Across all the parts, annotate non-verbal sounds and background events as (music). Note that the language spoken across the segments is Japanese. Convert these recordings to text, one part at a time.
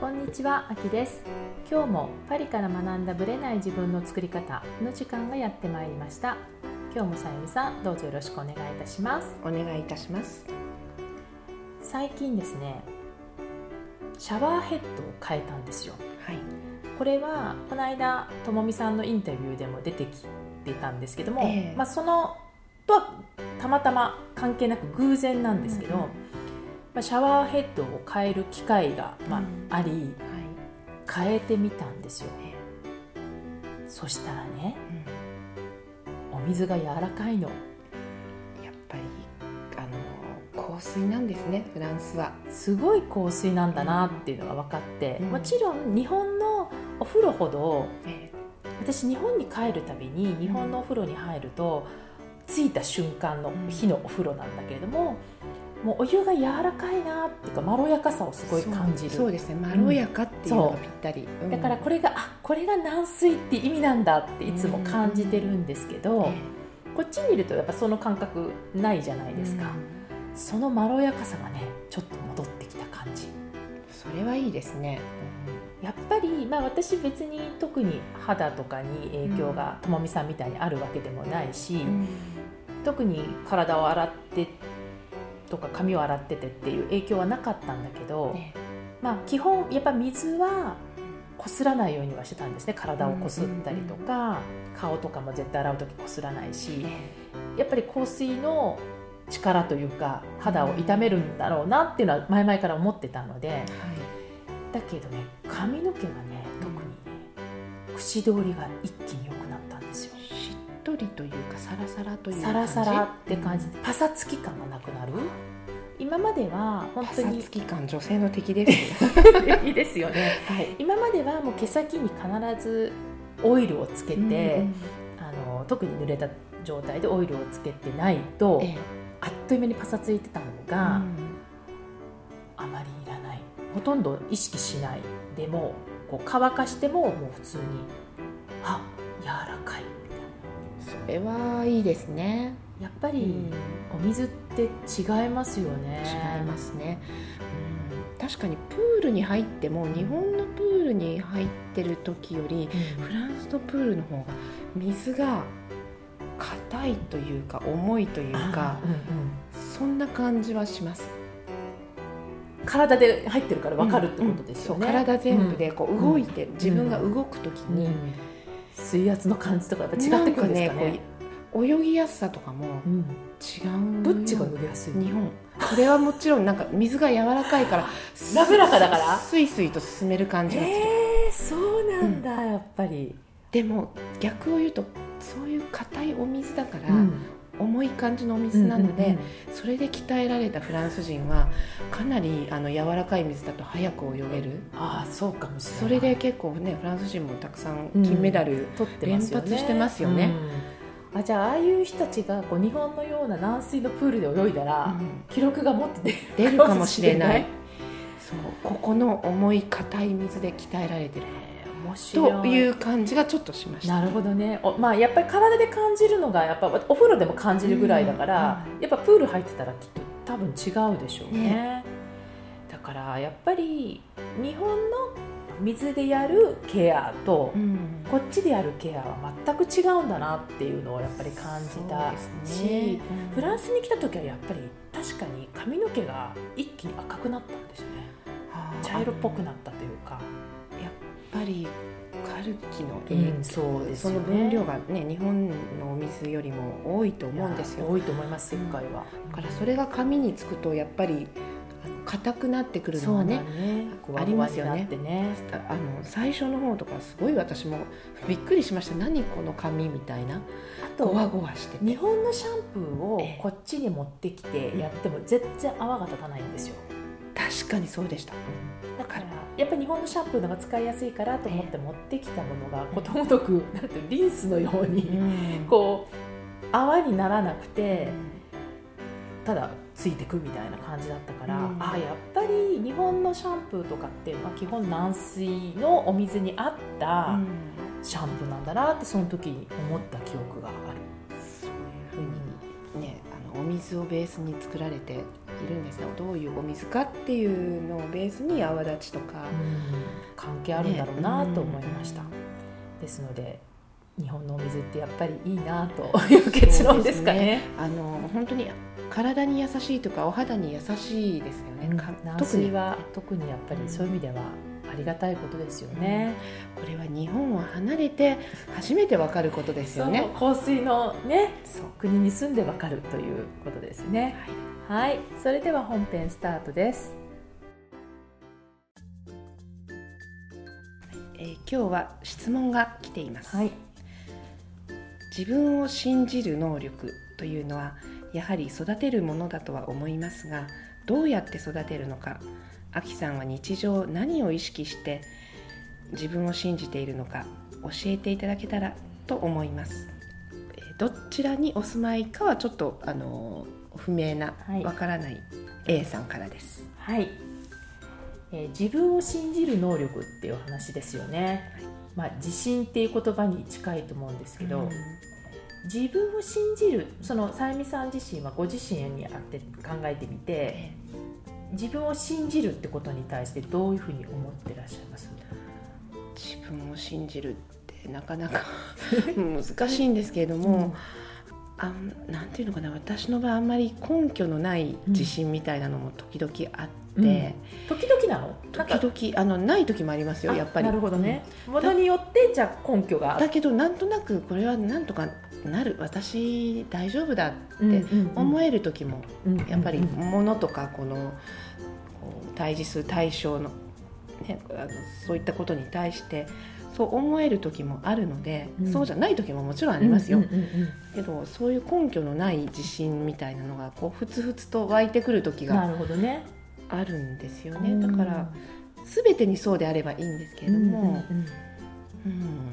こんにちは、あきです。今日もパリから学んだブレない自分の作り方の時間がやってまいりました。今日もさゆみさんどうぞよろしくお願いいたします。お願いいたします。最近ですねシャワーヘッドを変えたんですよ。はい。これはこの間ともみさんのインタビューでも出てきてたんですけども、ええ。まあ、そのとはたまたま関係なく偶然なんですけど、うんうんまあ、シャワーヘッドを変える機会が、まあうん。ありはい。変えてみたんですよ。えそしたらねうお水が柔らかいの。んやっぱりあの香水なんですねフランスは。すごい香水なんだなっていうのが分かって、うん。もちろん日本のお風呂ほどえ私日本に帰るたびに日本のお風呂に入ると、着いた瞬間のうん。日のお風呂なんだけれども、もうお湯が柔らかいなっていうかまろやかさをすごい感じる。そうですね。まろやかっていうのがぴったり、うん。だからこれがあこれが軟水って意味なんだっていつも感じてるんですけど、えこっちにいるとやっぱその感覚ないじゃないえですか、うん。そのまろやかさがねちょっと戻ってきた感じ。それはいいですね、やっぱり、まあ、私別に特に肌とかに影響がともみさんみたいにあるわけでもないし、特に体を洗ってとか髪を洗っててっていう影響はなかったんだけど、ね。まあ、基本やっぱ水はこすらないようにはしてたんですね。体をこすったりとか、顔とかも絶対洗う時こすらないしね。やっぱり香水の力というか肌を傷めるんだろうなっていうのは前々から思ってたのではい。だけどね髪の毛がね特にね口通りが一気にとりというかサラサラというサ感じ？ラサラって感じ。でパサつき感がなくなる？今までは本パサ当につき感女性の敵です、いいですよね。はい。今まではもう毛先に必ずオイルをつけて、うんあの特に濡れた状態でオイルをつけてないと、ええ。あっという間にパサついてたのが、あまりいらない。ほとんど意識しない。でもこう乾かしてももう普通にあ柔らかいれはいいですね、やっぱり、うん。お水って違いますよね。違いますね、うん、確かにプールに入っても日本のプールに入ってる時よりうん。フランスのプールの方が水が硬いというか重いというかあうんうん。そんな感じはします。体で入ってるから分かるってことですよね、そう体全部でこう動いて、ん自分が動く時に、うん水圧の感じとかやっぱ違ってくるんですかね。泳ぎやすさとかもうん。違うどっちが脱ぎやすい日本。これはもちろんなんか水が柔らかいから滑らかだから？スイスイと進める感じがする、えー、そうなんだ、やっぱり、でも逆を言うとそういう硬いお水だから、うん重い感じのお水なので、それで鍛えられたフランス人はかなりあの柔らかい水だと早く泳げる。ああそうかもしれない。それで結構ねフランス人もたくさん金メダル、連発してますよね。うん。あじゃあああいう人たちがこう日本のような軟水のプールで泳いだら、うん。記録がもっと出るかもしれない。そう。ここの重い硬い水で鍛えられてるという感じがちょっとしました。なるほどね。おまあやっぱり体で感じるのがやっぱお風呂でも感じるぐらいだから、やっぱプール入ってたらきっと多分違うでしょうね。ね。だからやっぱり日本の水でやるケアと、うん。こっちでやるケアは全く違うんだなっていうのをやっぱり感じたそうですね。し、フランスに来た時はやっぱり確かに髪の毛が一気に赤くなったんですよね。茶色っぽくなったというかぱりカルキの影響、そうですそよねの分量がね日本のお水よりも多いと思うんですよ。多いと思います世界は、だからそれが髪につくとやっぱり硬くなってくるのはねね。ありますよね。ね。あの最初の方とかすごい私もびっくりしました。何この髪みたいな。あとゴワゴワしてて。日本のシャンプーをええ。こっちに持ってきてやっても全然泡が立たないんですよ確かにそうでした。だからやっぱり日本のシャンプーの方が使いやすいからと思って持ってきたものがことごとく (laughs) なんてリンスのようにこう泡にならなくてただついてくみたいな感じだったから、うん。あやっぱり日本のシャンプーとかっていうのは基本軟水のお水に合ったシャンプーなんだなってその時に思った記憶がある。そういうふうにねあのお水をベースに作られているんですねどういうお水かっていうのをベースに泡立ちとか、関係あるんだろうなと思いました、ね、ですので日本のお水ってやっぱりいいなという結論ですかね、ね、あの本当に体に優しいとかお肌に優しいですよね、うん、軟水は特にやっぱりそういう意味ではありがたいことですよね、うん、これは日本を離れて初めてわかることですよね。香水のね国に住んでわかるということですね。はい、はい、それでは本編スタートです。えー、今日は質問が来ています、はい、自分を信じる能力というのはやはり育てるものだとは思いますがどうやって育てるのかあきさんは日常何を意識して自分を信じているのか教えていただけたらと思います。どちらにお住まいかはちょっとあの不明なわ、からない A さんからです。はい。えー、自分を信じる能力っていう話ですよね、はい、まあ、自信っていう言葉に近いと思うんですけど、うん、自分を信じるそのさゆみさん自身はご自身にあって考えてみて自分を信じるってことに対してどういうふうに思ってらっしゃいます？自分を信じるってなかなか (laughs) 難しいんですけれども、うんあなんていうのかな私の場合あんまり根拠のない自信みたいなのも時々あって、うん、時々なの？時々あのない時もありますよやっぱり。なるほどね、ものによってじゃあ根拠が。だけどなんとなくこれはなんとかなる。私大丈夫だって思える時も、やっぱりものとかこの対峙する対象の,、ね、あのそういったことに対してそう思える時もあるので、うん、そうじゃない時ももちろんありますよ、けどそういう根拠のない自信みたいなのがこうふつふつと湧いてくる時があるんですよね、だから全てにそうであればいいんですけれども、うん、うん、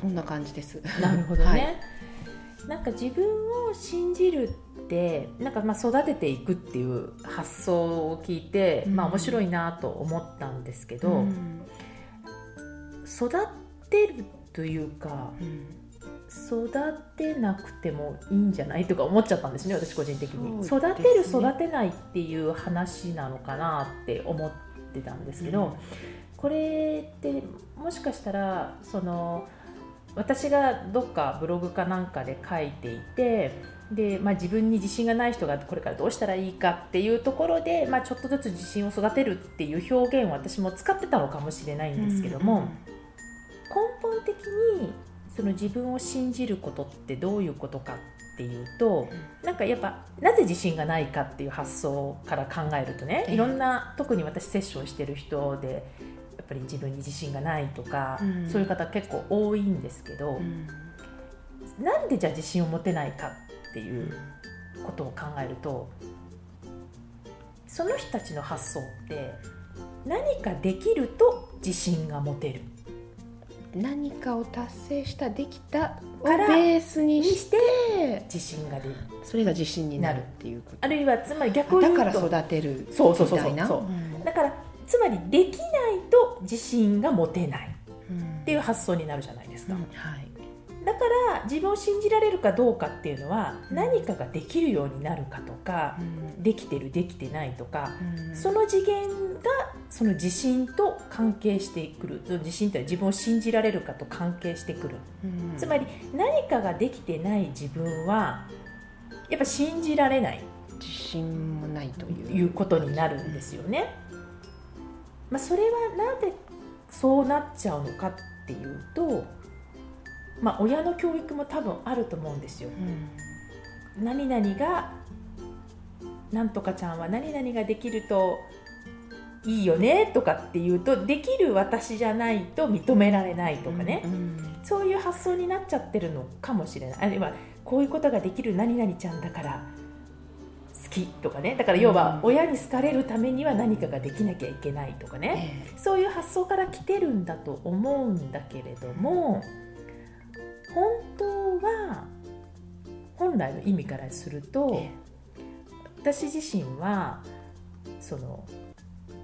そんな感じです。なるほどね、(laughs) はいなんか自分を信じるってなんかまあ育てていくっていう発想を聞いて、うん、まあ面白いなと思ったんですけど、うん、育てるというか、育てなくてもいいんじゃないとか思っちゃったんですね私個人的に、ね、育てる育てないっていう話なのかなって思ってたんですけど、うん、これってもしかしたらその私がどっかブログかなんかで書いていてで、まあ、自分に自信がない人がこれからどうしたらいいかっていうところで、まあ、ちょっとずつ自信を育てるっていう表現を私も使ってたのかもしれないんですけども、うんうん根本的にその自分を信じることってどういうことかっていうとなんかやっぱなぜ自信がないかっていう発想から考えるとねいろん。な特に私セッションしてる人でぱり自分に自信がないとか、うん、そういう方結構多いんですけど、うん、なんでじゃあ自信を持てないかっていうことを考えるとその人たちの発想って何かできると自信が持てる。何かを達成したできたからベースにして自信が出る。それが自信になるっていうこと。あるいはつまり逆を言うとだから育てるそうそうそうそう。そう、うん、だからつまりできないと自信が持てない。っていう発想になるじゃないですか、うん、はい。だから自分を信じられるかどうかっていうのは何かができるようになるかとか、うん、できてるできてないとか、うん、その次元がその自信と関係してくる。自信というのは自分を信じられるかと関係してくる、うん、つまり何かができてない自分はやっぱ信じられない。自信もないということになるんですよね。まあ、それはなぜそうなっちゃうのかっていうとまあ、親の教育も多分あると思うんですよ。うん、何々がなんとかちゃんは何々ができるといいよねとかっていうとできる私じゃないと認められないとかね、うんうん、そういう発想になっちゃってるのかもしれない。あるいはこういうことができる何々ちゃんだから好きとかね。だから要は親に好かれるためには何かができなきゃいけないとかね、えー、そういう発想から来てるんだと思うんだけれども。本当は本来の意味からすると、私自身はその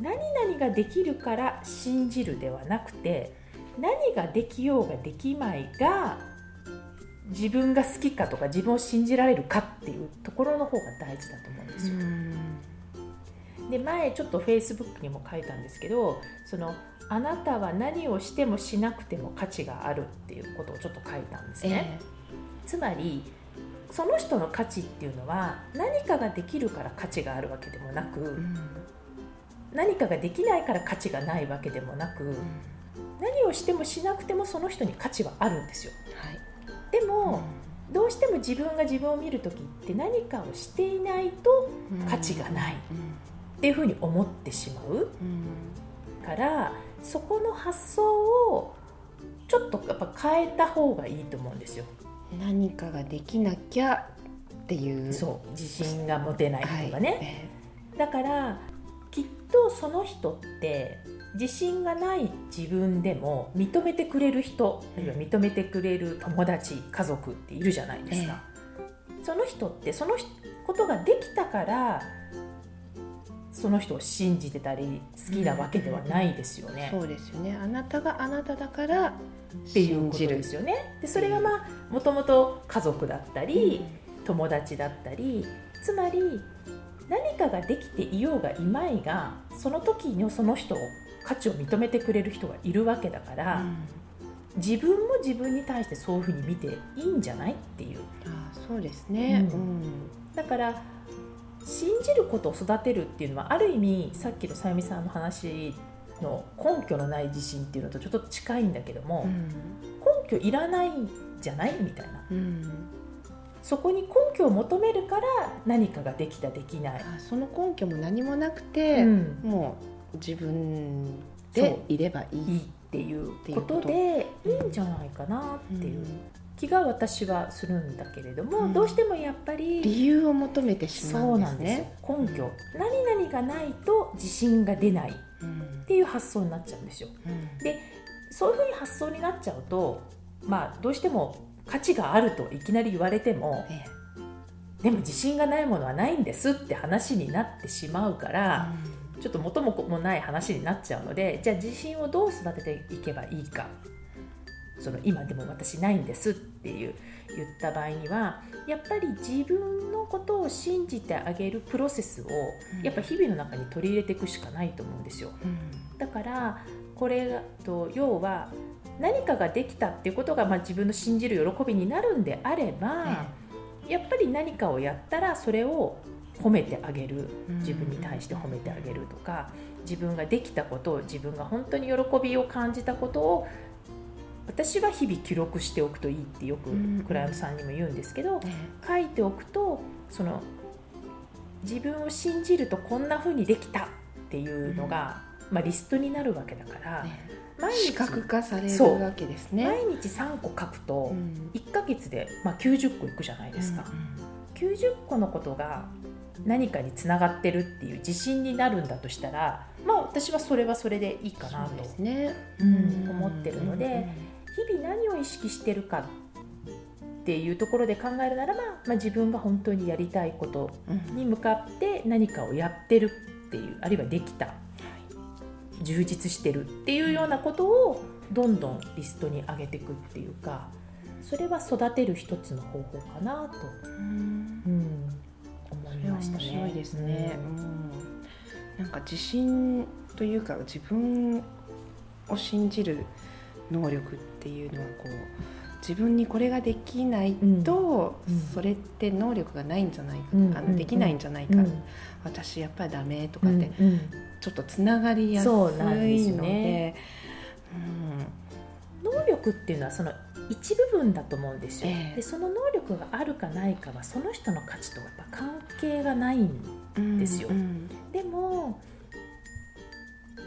何々ができるから信じるではなくて何ができようができまいが自分が好きかとか自分を信じられるかっていうところの方が大事だと思うんですよ。で前ちょっとフェイスブックにも書いたんですけどそのあなたは何をしてもしなくても価値があるっていうことをちょっと書いたんですね。えー、つまりその人の価値っていうのは何かができるから価値があるわけでもなく、うん、何かができないから価値がないわけでもなく、うん、何をしてもしなくてもその人に価値はあるんですよ。はい、でも、うん、どうしても自分が自分を見る時って何かをしていないと価値がないっていうふうに思ってしまう、からそこの発想をちょっとやっぱ変えた方がいいと思うんですよ。何かができなきゃっていう。そう自信が持てないとかね、はい、だからきっとその人って自信がない自分でも認めてくれる人あるいは認めてくれる友達家族っているじゃないですか、えその人ってそのことができたからその人を信じてたり好きなわけではないですよね。うん、そうですよね。あなたがあなただからっていうことですよね。でそれがまあもともと家族だったり、うん、友達だったりつまり何かができていようがいまいがその時のその人を価値を認めてくれる人がいるわけだから、うん、自分も自分に対してそういうふうに見ていいんじゃないっていう。あそうですね、うん、だから信じることを育てるっていうのはある意味さっきのさゆみさんの話の根拠のない自信っていうのとちょっと近いんだけども、うん、根拠いらないんじゃないみたいな、うん、そこに根拠を求めるから何かができたできない。その根拠も何もなくて、うん、もう自分でいればいいっていうことでいいんじゃないかなっていう。気が私はするんだけれども、うん、どうしてもやっぱり理由を求めてしまうんですね。根拠、何々がないと自信が出ないっていう発想になっちゃうんですよ、うん、でそういうふうに発想になっちゃうとまあどうしても価値があるといきなり言われても、ええ、でも自信がないものはないんですって話になってしまうから、うん、ちょっと元も子もない話になっちゃうのでじゃあ自信をどう育てていけばいいか。その今でも私ないんですっていう言った場合にはやっぱり自分のことを信じてあげるプロセスをやっぱ日々の中に取り入れていくしかないと思うんですよ。うん、だからこれと要は何かができたっていうことが、まあ、自分の信じる喜びになるんであれば、やっぱり何かをやったらそれを褒めてあげる。自分に対して褒めてあげるとか自分ができたことを自分が本当に喜びを感じたことを私は日々記録しておくといいってよくクライアントさんにも言うんですけど、書いておくとその自分を信じるとこんなふうにできたっていうのが、まあ、リストになるわけだから、毎日視覚化されるわけですね。毎日3個書くと1か月で、まあ、90個いくじゃないですか、うんうん、90個のことが何かにつながってるっていう自信になるんだとしたらまあ私はそれはそれでいいかなと、ねうん、思ってるので。日々何を意識してるかっていうところで考えるならば、まあ、自分が本当にやりたいことに向かって何かをやってるっていうあるいはできた充実してるっていうようなことをどんどんリストに上げていくっていうかそれは育てる一つの方法かなと、うん、思いましたね。面白いですね、うん、なんか自信というか自分を信じる能力っていうのはこう自分にこれができないと、うん、それって能力がないんじゃないか、うん、あのできないんじゃないか、うん、私やっぱりダメとかって、ちょっとつながりやすいので、ね、能力っていうのはその一部分だと思うんですよ、えー、でその能力があるかないかはその人の価値とやっぱ関係がないんですよ、うんうん、でも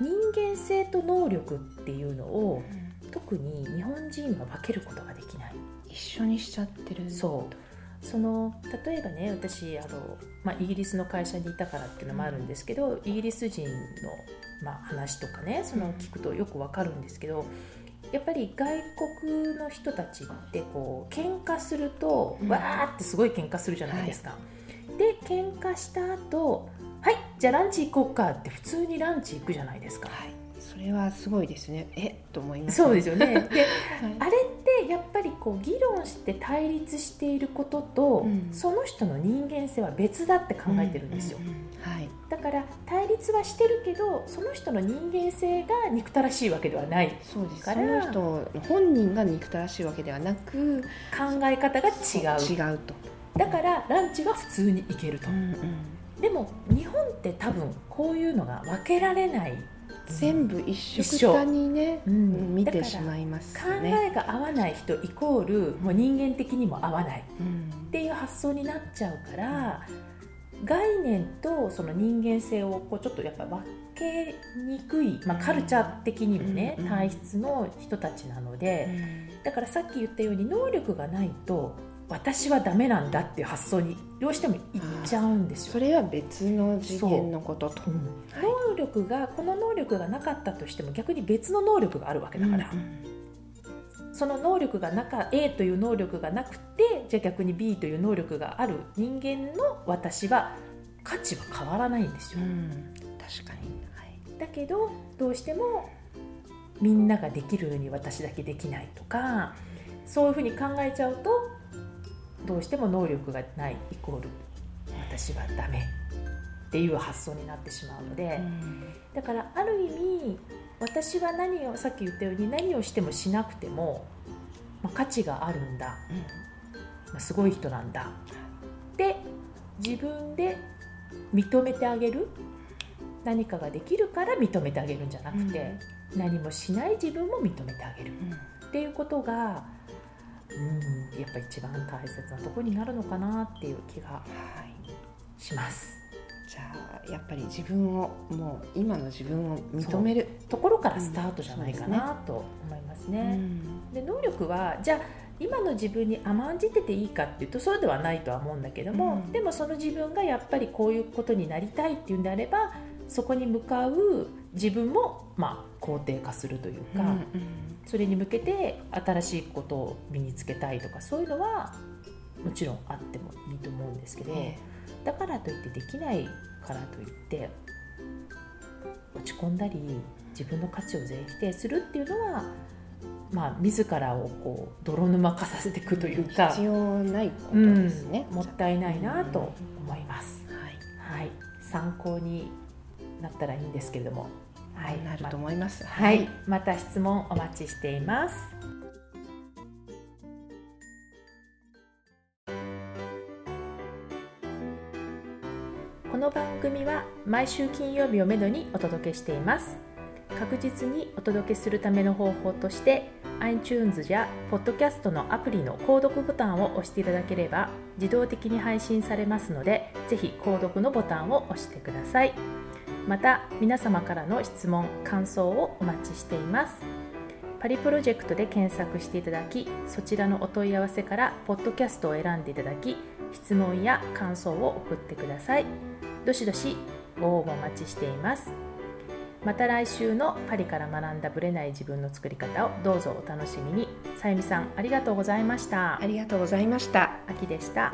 人間性と能力っていうのを、うん。特に日本人は分けることができない。一緒にしちゃってる。そう。その例えばね私あの、まあ、イギリスの会社にいたからっていうのもあるんですけど、イギリス人の、まあ、話とかねその聞くとよくわかるんですけど、やっぱり外国の人たちってこう喧嘩すると、わーってすごい喧嘩するじゃないですか。はい、で喧嘩した後はいじゃあランチ行こうかって普通にランチ行くじゃないですか。はいそれはすごいですね。え？と思います。そうですよね。(laughs) で、はい、あれってやっぱりこう議論して対立していることと、うん、その人の人間性は別だって考えてるんですよ、はい、だから対立はしてるけどその人の人間性が憎たらしいわけではない。そうです。その人本人が憎たらしいわけではなく考え方が違う違うと。だからランチは普通に行けると、うんうん、でも日本って多分こういうのが分けられない全部一緒くたにね、うん、見てしまいます、ね、考えが合わない人イコールもう人間的にも合わない、っていう発想になっちゃうから、概念とその人間性をこうちょっとやっぱ分けにくい、まあ、カルチャー的にもね、体質の人たちなので、だからさっき言ったように能力がないと私はダメなんだっていう発想にどうしてもいっちゃうんですよ。それは別の次元のことと、う。ん能力がこの能力がなかったとしても逆に別の能力があるわけだから、うんうん、その能力がなか A という能力がなくてじゃあ逆に B という能力がある人間の私は価値は変わらないんですよ。うん、確かに、はい、だけどどうしてもみんなができるように私だけできないとかそういうふうに考えちゃうとどうしても能力がないイコール私はダメっていう発想になってしまうので、うん、だからある意味私は何をさっき言ったように何をしてもしなくても、まあ、価値があるんだ、うん。まあ、すごい人なんだって自分で認めてあげる何かができるから認めてあげるんじゃなくて、うん、何もしない自分も認めてあげる、っていうことがうんやっぱ一番大切なとこになるのかなっていう気がします。じゃあやっぱり自分をもう今の自分を認めるところからスタートじゃないかなと思いますね。で、能力はじゃあ今の自分に甘んじてていいかっていうとそうではないとは思うんだけども、うん、でもその自分がやっぱりこういうことになりたいっていうんであればそこに向かう自分もまあ肯定化するというか、うんうん、それに向けて新しいことを身につけたいとかそういうのはもちろんあってもいいと思うんですけど、だからといってできないからといって落ち込んだり自分の価値を全否定するっていうのはまあ、自らをこう泥沼化させていくというか必要ないことですね、うん、もったいないなと思います、はい、はい、参考になったらいいんですけれども。はい、なると思います。はい、また質問お待ちしています。この番組は毎週金曜日をめどにお届けしています。確実にお届けするための方法として iTunes や Podcast のアプリの購読ボタンを押していただければ自動的に配信されますのでぜひ購読のボタンを押してください。また皆様からの質問感想をお待ちしています。パリプロジェクトで検索していただきそちらのお問い合わせからポッドキャストを選んでいただき質問や感想を送ってください。どしどしご応募お待ちしています。また来週のパリから学んだブレない自分の作り方をどうぞお楽しみに。さゆみさんありがとうございました。ありがとうございました。秋でした